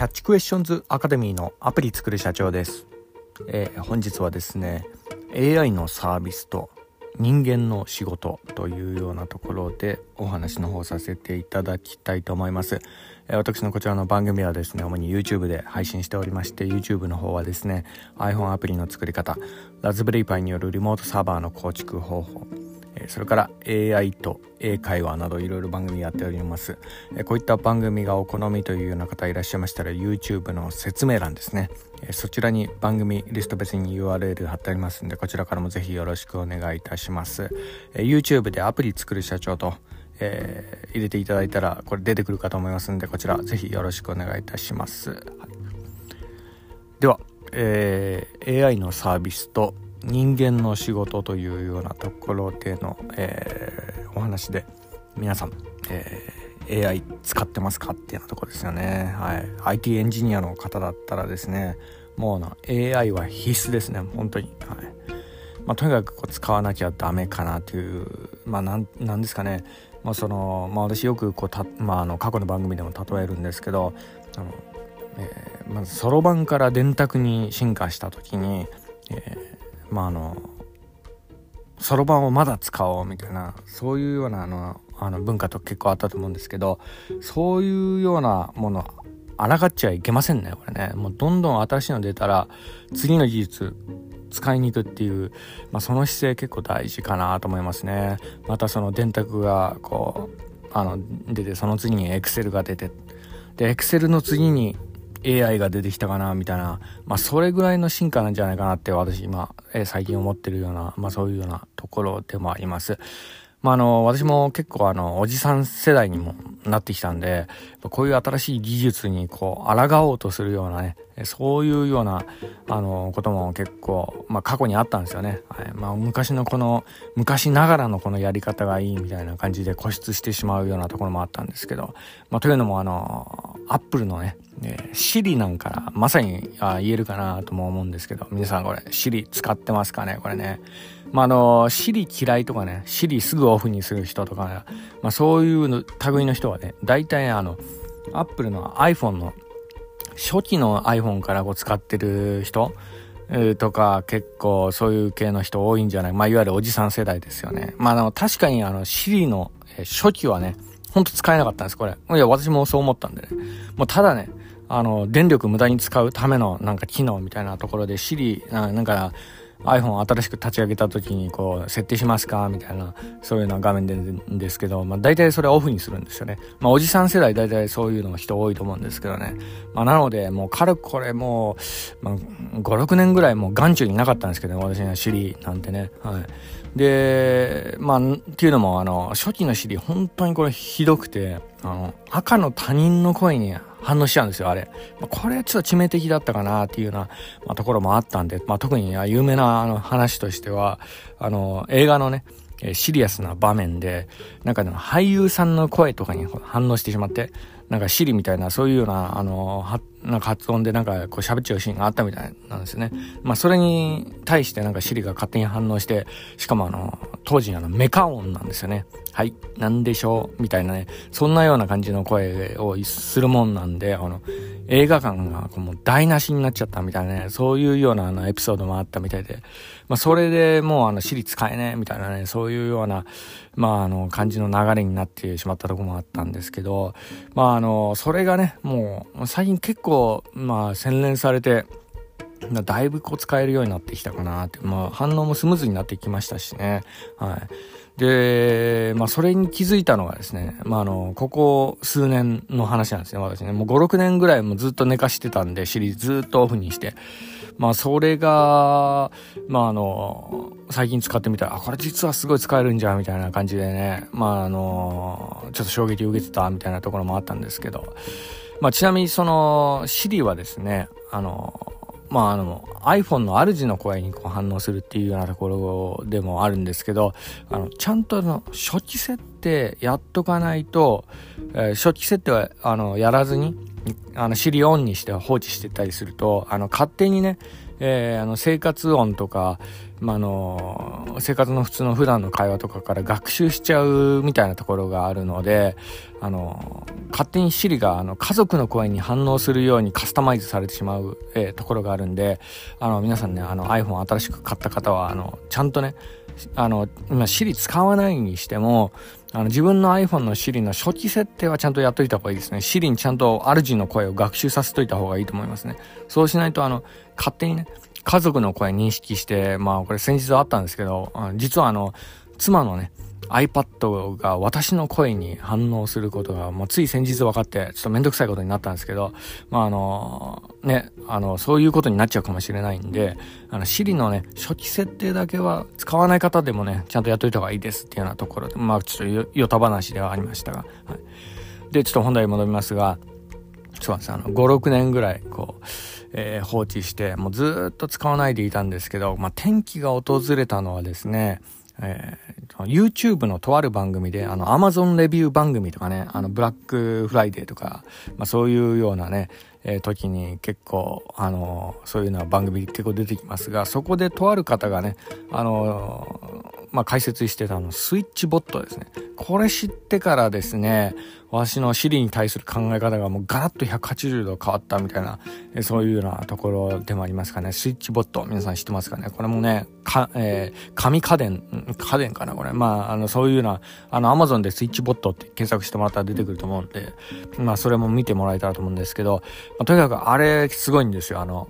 キャッチクエスチョンズアカデミーのアプリ作る社長です、えー、本日はですね AI のサービスと人間の仕事というようなところでお話の方させていただきたいと思います、えー、私のこちらの番組はですね主に YouTube で配信しておりまして YouTube の方はですね iPhone アプリの作り方ラズベリーパイによるリモートサーバーの構築方法それから AI と英会話などいろいろ番組やっております。こういった番組がお好みというような方いらっしゃいましたら YouTube の説明欄ですね。そちらに番組リスト別に URL 貼ってありますんでこちらからもぜひよろしくお願いいたします。YouTube でアプリ作る社長とえー、入れていただいたらこれ出てくるかと思いますんでこちらぜひよろしくお願いいたします、はい、では、えー、AI のサービスと人間の仕事というようなところでの、えー、お話で皆さん、えー、AI 使ってますかっていうようなとこですよね、はい、IT エンジニアの方だったらですねもうな AI は必須ですね。本当に、はい。まあ、とにかくこう使わなきゃダメかなというまあなんなんですかね。まあそのまあ、私よくこうた、まあ、あの過去の番組でも例えるんですけどあの、えー、まずそろばんから電卓に進化した時に、えまああのそろばんをまだ使おうみたいなそういうようなあのあの文化と結構あったと思うんですけどそういうようなものあらがっちゃいけませんねこれね。もうどんどん新しいの出たら次の技術使いに行くっていう、まあ、その姿勢結構大事かなと思いますね。またその電卓がこうあの出てその次にエクセルが出てでエクセルの次に AI が出てきたかなみたいな、まあ、それぐらいの進化なんじゃないかなって私今、えー、最近思ってるような、まあ、そういうようなところでもあります。まあ、あの、私も結構あの、おじさん世代にもなってきたんで、こういう新しい技術にこう、抗おうとするようなね、そういうような、あの、ことも結構、まあ、過去にあったんですよね。はい。まあ、昔のこの、昔ながらのこのやり方がいいみたいな感じで固執してしまうようなところもあったんですけど、まあ、というのもあの、アップルのね、えシリなんかまさにあ言えるかなとも思うんですけど、皆さんこれ、シリ使ってますかね？これね。まあ、あの、シリ嫌いとかね、シリすぐオフにする人とか、ね、まあ、そういうの類の人はね、大体あの、アップルの iPhone の初期の iPhone からこう使ってる人とか結構そういう系の人多いんじゃない？まあいわゆるおじさん世代ですよね。まああの確かにあの Siri の初期はね、ほんと使えなかったんです、これ。いや、私もそう思ったんでね。もうただね、あの、電力無駄に使うためのなんか機能みたいなところで Siri、なんか iPhone 新しく立ち上げた時にこう設定しますか？みたいなそういうような画面でんですけど、まあ、大体それオフにするんですよね。まあ、おじさん世代大体そういうのが人多いと思うんですけどね。まあ、なのでもうかれこれもう、まあ、5、6年ぐらいもう眼中になかったんですけど、ね、私のシリなんてね。はい。で、まあ、っていうのも、あの、初期のシリ、本当にこれひどくて、あの、赤の他人の声に反応しちゃうんですよ、あれま。これはちょっと致命的だったかなっていうような、まあ、ところもあったんで、まあ、特に有名なあの話としては、あの、映画のね、えシリアスな場面で、なんか、ね、俳優さんの声とかに反応してしまって、なんかシリみたいな、そういうような、あの、は、なんか発音でなんかこう喋っちゃうシーンがあったみたいなんですよね。まあそれに対してなんかシリが勝手に反応して、しかもあの、当時あのメカ音なんですよね。はい、なんでしょう？みたいなね、そんなような感じの声をするもんなんで、あの、映画館がこうもう台無しになっちゃったみたいなね、そういうようなあのエピソードもあったみたいで、まあそれでもうあの、シリ使えねえみたいなね、そういうような、まああの、感じの流れになってしまったとこもあったんですけど、まああの、それがね、もう最近結構、まあ洗練されて、だいぶこう使えるようになってきたかなって、まあ反応もスムーズになってきましたしね。はい。で、まあそれに気づいたのがですね、まああの、ここ数年の話なんですね、私ね。もう5、6年ぐらいもずっと寝かしてたんで、シリーズずっとオフにして。まあそれが、まああの、最近使ってみたら、あ、これ実はすごい使えるんじゃみたいな感じでね、まああの、ちょっと衝撃を受けてたみたいなところもあったんですけど、まあちなみにその、シリはですね、あの、まああの iPhone の主の声にこう反応するっていうようなところでもあるんですけどあのちゃんとの初期設定やっとかないと、えー、初期設定はあのやらずにあの Siri オンにして放置してたりするとあの勝手にねえー、あの生活音とか、まあの生活の普通の普段の会話とかから学習しちゃうみたいなところがあるのであの勝手に Siri があの家族の声に反応するようにカスタマイズされてしまう、えー、ところがあるんであの皆さんねあの iPhone 新しく買った方はあのちゃんとねあの今 Siri 使わないにしてもあの自分の iPhone の Siri の初期設定はちゃんとやっといた方がいいですね。Siri にちゃんと主の声を学習させといた方がいいと思いますね。そうしないとあの勝手にね家族の声認識して、まあこれ先日あったんですけど、実はあの、妻のね、iPad が私の声に反応することが、もうつい先日分かって、ちょっとめんどくさいことになったんですけど、まああの、ね、あの、そういうことになっちゃうかもしれないんで、あの、Siri のね、初期設定だけは使わない方でもね、ちゃんとやっといた方がいいですっていうようなところで、まあちょっとよた話ではありましたが、はい。で、ちょっと本題に戻りますが、そうなんですあの、5、6年ぐらい、こう、えー、放置して、もうずっと使わないでいたんですけど、まあ、転機が訪れたのはですね、えー、YouTube のとある番組で、あの、Amazon レビュー番組とかね、あの、ブラックフライデーとか、まあ、そういうようなね、えー、時に結構、あのそういうような番組結構出てきますが、そこでとある方がね、あのまあ、解説してたあの、スイッチボットですね。これ知ってからですね、私の Siri に対する考え方がもうガラッと180度変わったみたいな、そういうようなところでもありますかね。スイッチボット、皆さん知ってますかねこれもね、か、えー、紙家電、家電かなこれ。まあ、あの、そういうような、あの、Amazon でスイッチボットって検索してもらったら出てくると思うんで、まあ、それも見てもらえたらと思うんですけど、まあ、とにかくあれ、すごいんですよ。あの、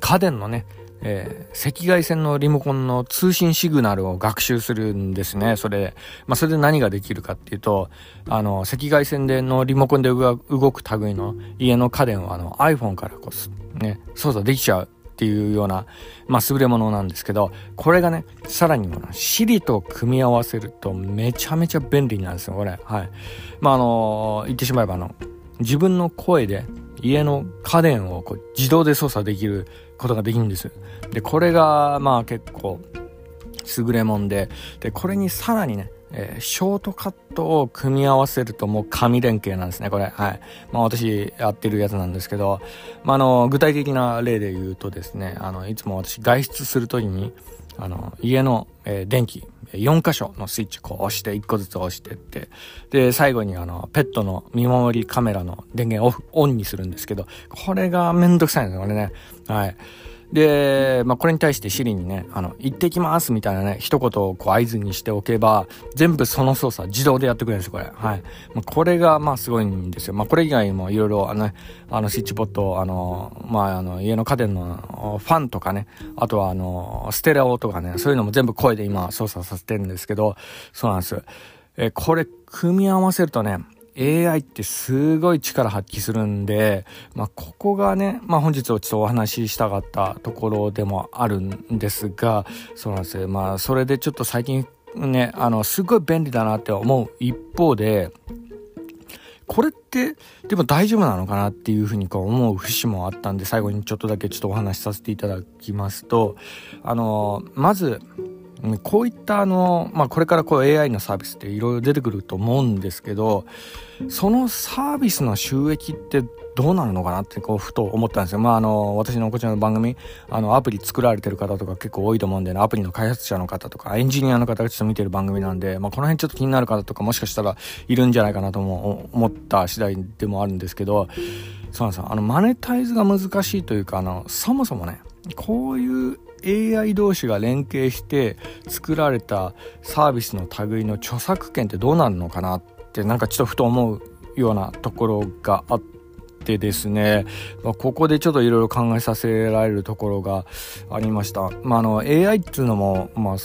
家電のね、えー、赤外線のリモコンの通信シグナルを学習するんですね。それ、まあ、それで何ができるかっていうと、あの、赤外線でのリモコンで動く類の家の家電はあの iPhone からこう、ね、操作できちゃうっていうような、まあ、優れものなんですけど、これがね、さらにも Siri と組み合わせるとめちゃめちゃ便利なんですよ、これ。はい。まあ、あの、言ってしまえばあの、自分の声で家の家電をこう自動で操作できることができるんです。で、これが、まあ結構、優れもんで、で、これにさらにね、えー、ショートカットを組み合わせるともう紙連携なんですね、これ。はい。まあ私やってるやつなんですけど、まああの、具体的な例で言うとですね、あの、いつも私外出するときに、あの、家の、えー、電気、4箇所のスイッチこう押して、1個ずつ押してって、で、最後にあの、ペットの見守りカメラの電源オフ、オンにするんですけど、これがめんどくさいんですよ、これね。はい。で、まあ、これに対してシリにね、あの、行ってきますみたいなね、一言をこう合図にしておけば、全部その操作自動でやってくれるんですよ、これ。はい。まあ、これが、まあ、すごいんですよ。まあ、これ以外にもいろいろ、あの、ねあの、スイッチボット、あの、まあ、あの、家の家電のファンとかね、あとは、あの、ステレオとかね、そういうのも全部声で今操作させてるんですけど、そうなんです。え、これ、組み合わせるとね、AI ってすごい力発揮するんで、まあ、ここがね、まあ、本日ちょっとお話ししたかったところでもあるんですが、そうなんですよ。まあ、それでちょっと最近ね、あの、すごい便利だなって思う一方で、これってでも大丈夫なのかなっていうふうにこう思う節もあったんで最後にちょっとだけちょっとお話しさせていただきますとあのまずこういったあの、まあ、これからこう AI のサービスっていろいろ出てくると思うんですけど、そのサービスの収益ってどうなるのかなってこうふと思ったんですよ。まああの、私のこちらの番組、あの、アプリ作られてる方とか結構多いと思うんで、ね、アプリの開発者の方とか、エンジニアの方がちょっと見てる番組なんで、まあこの辺ちょっと気になる方とかもしかしたらいるんじゃないかなとも思った次第でもあるんですけど、そうなんですよ。あの、マネタイズが難しいというか、あの、そもそもね、こういう AI 同士が連携して作られたサービスの類の著作権ってどうなるのかなってなんかちょっとふと思うようなところがあってですね、まあ、ここでちょっといろいろ考えさせられるところがありました。まあ、あの AI っていうのも、まあ、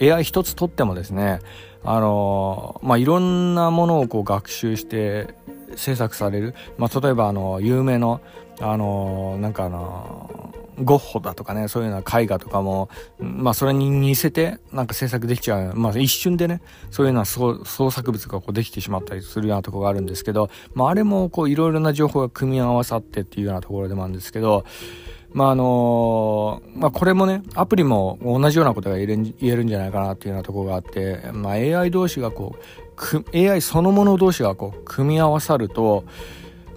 AI 一つとってもですね、あの、まあ、いろんなものをこう学習して制作される。まあ、例えばあの、有名の、あの、なんかあの、ゴッホだとかね、そういうような絵画とかも、まあそれに似せてなんか制作できちゃう。まあ一瞬でね、そういうような創作物がこうできてしまったりするようなところがあるんですけど、まああれもこういろいろな情報が組み合わさってっていうようなところでもあるんですけど、まああのまあこれもね、アプリも同じようなことが言えるんじゃないかなっていうようなところがあって、まあ AI 同士がこう、AI そのもの同士がこう組み合わさると、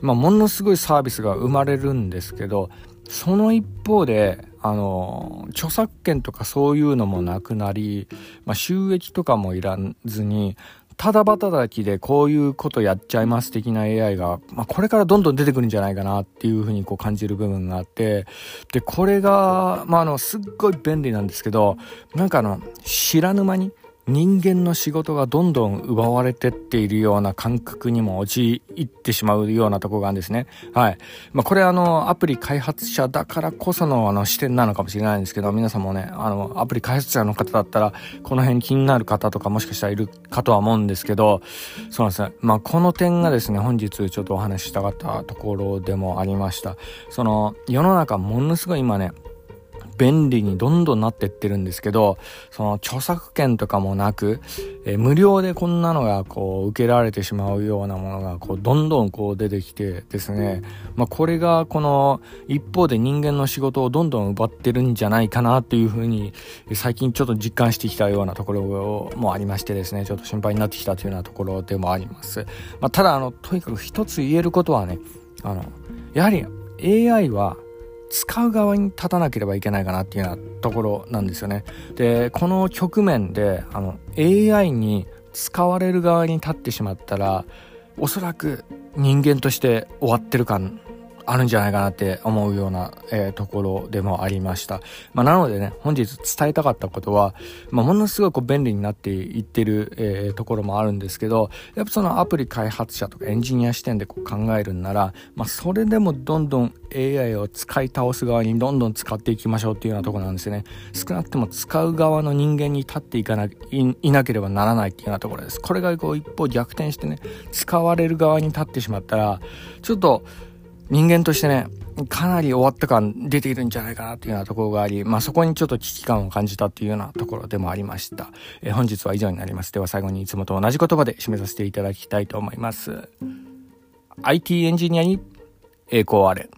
まあものすごいサービスが生まれるんですけど、その一方であの、著作権とかそういうのもなくなり、まあ、収益とかもいらずに、ただ働きでこういうことやっちゃいます的な AI が、まあ、これからどんどん出てくるんじゃないかなっていうふうにこう感じる部分があって、で、これが、まあ、あの、すっごい便利なんですけど、なんかあの、知らぬ間に、人間の仕事がどんどん奪われてっているような感覚にも陥ってしまうようなとこがあるんですね。はい。まあ、これあの、アプリ開発者だからこそのあの視点なのかもしれないんですけど、皆さんもね、あの、アプリ開発者の方だったら、この辺気になる方とかもしかしたらいるかとは思うんですけど、そうなんですね。まあ、この点がですね、本日ちょっとお話ししたかったところでもありました。その、世の中ものすごい今ね、便利にどんどんなってってるんですけど、その著作権とかもなく、えー、無料でこんなのがこう受けられてしまうようなものがこうどんどんこう出てきてですね、まあこれがこの一方で人間の仕事をどんどん奪ってるんじゃないかなっていうふうに最近ちょっと実感してきたようなところもありましてですね、ちょっと心配になってきたというようなところでもあります。まあただあの、とにかく一つ言えることはね、あの、やはり AI は使う側に立たなければいけないかなっていうようなところなんですよね。で、この局面で、あの、AI に使われる側に立ってしまったら、おそらく人間として終わってる感あるんじゃないかなって思うような、えー、ところでもありました。まあ、なのでね、本日伝えたかったことは、まあ、ものすごく便利になっていってる、えー、ところもあるんですけど、やっぱそのアプリ開発者とかエンジニア視点でこう考えるんなら、まあ、それでもどんどん AI を使い倒す側にどんどん使っていきましょうっていうようなところなんですよね。少なくとも使う側の人間に立っていかないいなければならないっていうようなところです。これがこう一方逆転してね、使われる側に立ってしまったら、ちょっと人間としてね、かなり終わった感出ているんじゃないかなというようなところがあり、まあそこにちょっと危機感を感じたというようなところでもありました。え、本日は以上になります。では最後にいつもと同じ言葉で締めさせていただきたいと思います。IT エンジニアに栄光あれ。